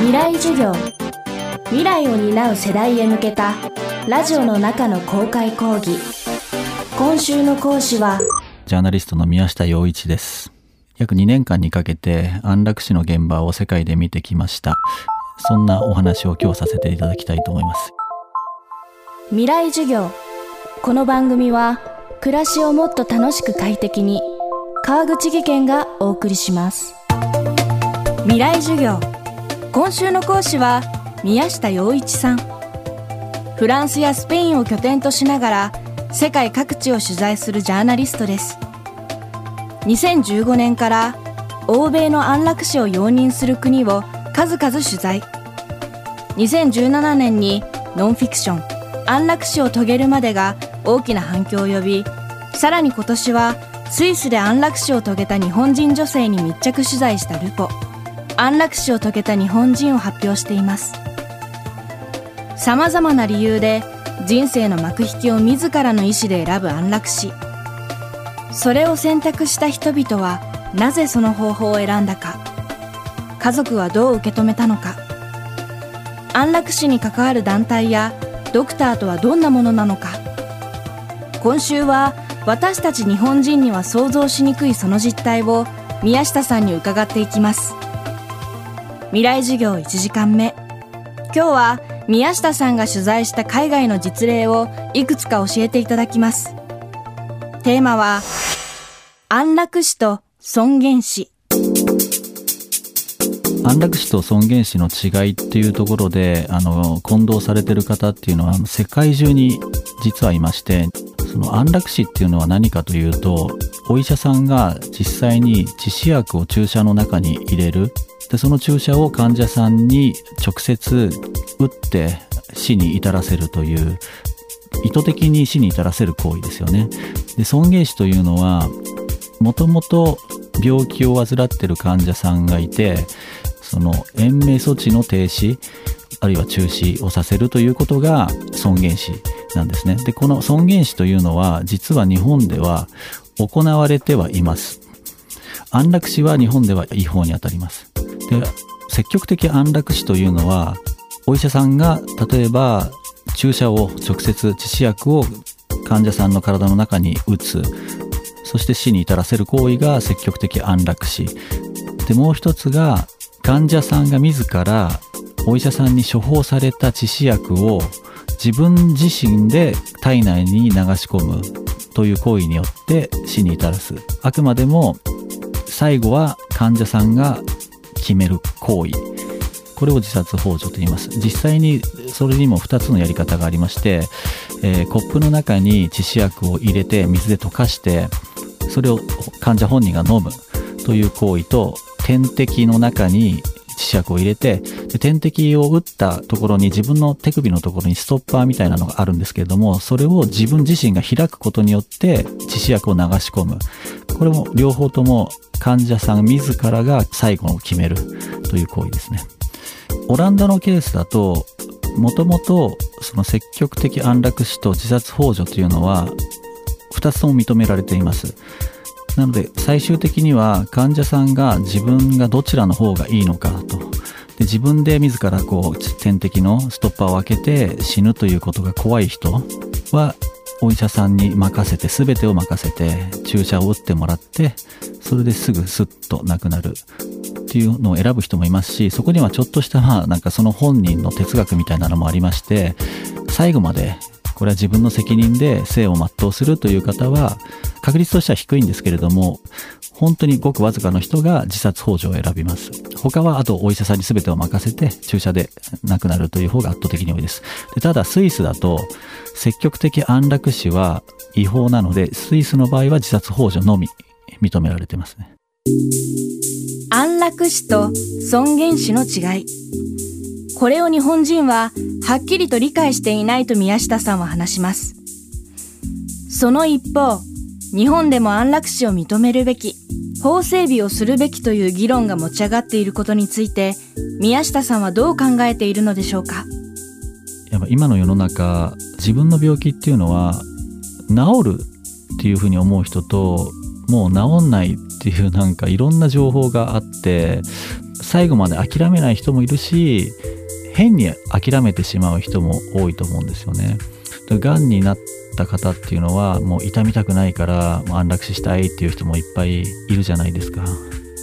未来授業。未来を担う世代へ向けたラジオの中の公開講義。今週の講師はジャーナリストの宮下洋一です。約2年間にかけて安楽死の現場を世界で見てきました。そんなお話を今日させていただきたいと思います。未来授業。この番組は暮らしをもっと楽しく快適に川口義賢がお送りします。未来授業今週の講師は宮下洋一さん。フランスやスペインを拠点としながら世界各地を取材するジャーナリストです。2015年から欧米の安楽死を容認する国を数々取材。2017年にノンフィクション安楽死を遂げるまでが大きな反響を呼びさらに今年はスイスで安楽死を遂げた日本人女性に密着取材したルポ。安楽死を遂げた日本人を発表しています。さまざまな理由で人生の幕引きを自らの意思で選ぶ安楽死。それを選択した人々はなぜその方法を選んだか。家族はどう受け止めたのか。安楽死に関わる団体やドクターとはどんなものなのか。今週は私たち日本人には想像しにくいその実態を宮下さんに伺っていきます。未来授業1時間目。今日は宮下さんが取材した海外の実例をいくつか教えていただきます。テーマは安楽死と尊厳死。安楽死と尊厳死の違いっていうところであの混同されてる方っていうのは世界中に実はいましてその安楽死っていうのは何かというとお医者さんが実際に致死薬を注射の中に入れるでその注射を患者さんに直接打って死に至らせるという意図的に死に至らせる行為ですよねで尊厳死というのはもともと病気を患ってる患者さんがいてその延命措置の停止あるいは中止をさせるということが尊厳死なんですね。で、この尊厳死というのは実は日本では行われてはいます。安楽死は日本では違法にあたります。で、積極的安楽死というのはお医者さんが例えば注射を直接致死薬を患者さんの体の中に打つ。そして死に至らせる行為が積極的安楽死。でもう一つが患者さんが自らお医者さんに処方された致死薬を自分自身で体内に流し込む。という行為によって死に至らす。あくまでも最後は患者さんが決める行為。これを自殺幇助と言います。実際にそれにも2つのやり方がありまして、えー、コップの中に致死薬を入れて水で溶かしてそれを患者本人が飲むという行為と点滴の中に磁石を入れてで点滴を打ったところに自分の手首のところにストッパーみたいなのがあるんですけれどもそれを自分自身が開くことによって致死薬を流し込む。これも両方とも患者さん自らが最後を決めるという行為ですね。オランダのケースだともともとその積極的安楽死と自殺幇助というのは2つとも認められています。なので最終的には患者さんが自分がどちらの方がいいのかと。で自分で自らこう点滴のストッパーを開けて死ぬということが怖い人はお医者さんに任せて全てを任せて注射を打ってもらってそれですぐスッと亡くなる。っていうのを選ぶ人もいますしそこにはちょっとしたなんかその本人の哲学みたいなのもありまして最後までこれは自分の責任で生を全うするという方は確率としては低いんですけれども本当にごくわずかの人が自殺幇助を選びます。他はあとお医者さんに全てを任せて注射で亡くなるという方が圧倒的に多いです。でただスイスだと積極的安楽死は違法なのでスイスの場合は自殺幇助のみ認められてますね。安楽死と尊厳死の違い。これを日本人ははっきりと理解していないと宮下さんは話します。その一方、日本でも安楽死を認めるべき、法整備をするべきという議論が持ち上がっていることについて、宮下さんはどう考えているのでしょうか？やっぱ今の世の中、自分の病気っていうのは、治るっていうふうに思う人と、もう治んないっていうなんかいろんな情報があって、最後まで諦めない人もいるし変に諦めてしまう人も多いと思うんですよね。がんになった方っていうのはもう痛みたくないからもう安楽死したいっていう人もいっぱいいるじゃないですか。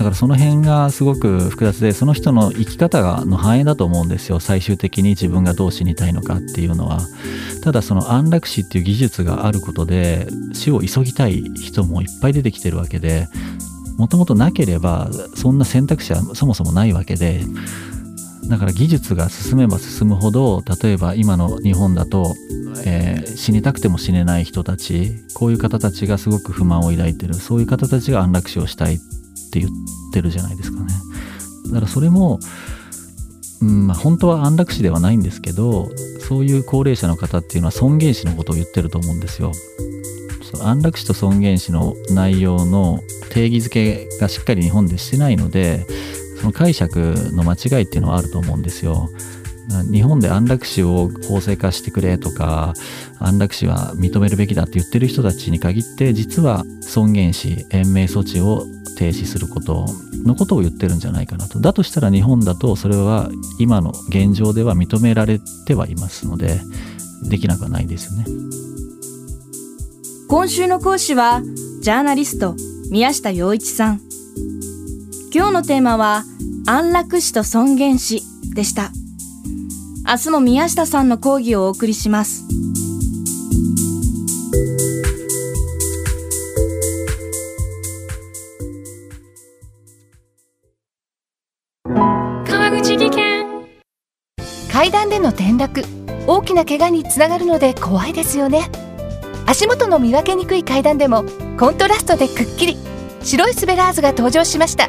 だからその辺がすごく複雑でその人の生き方の反映だと思うんですよ最終的に自分がどう死にたいのかっていうのはただその安楽死っていう技術があることで死を急ぎたい人もいっぱい出てきてるわけでもともとなければそんな選択肢はそもそもないわけでだから技術が進めば進むほど例えば今の日本だと、えー、死にたくても死ねない人たちこういう方たちがすごく不満を抱いてる。そういう方たちが安楽死をしたいって言ってるじゃないですかね。だからそれも、うんまあ、本当は安楽死ではないんですけどそういう高齢者の方っていうのは尊厳死のことを言ってると思うんですよ。安楽死と尊厳死の内容の定義づけがしっかり日本でしてないのでその解釈の間違いっていうのはあると思うんですよ。日本で安楽死を法制化してくれとか安楽死は認めるべきだって言ってる人たちに限って実は尊厳死延命措置を停止することのことを言ってるんじゃないかなと。だとしたら日本だとそれは今の現状では認められてはいますのでできなくはないですよね。今週の講師はジャーナリスト宮下洋一さん。今日のテーマは安楽死と尊厳死でした。明日も宮下さんの講義をお送りします。川口技研。階段での転落。大きな怪我につながるので怖いですよね。足元の見分けにくい階段でもコントラストでくっきり。白いスベラーズが登場しました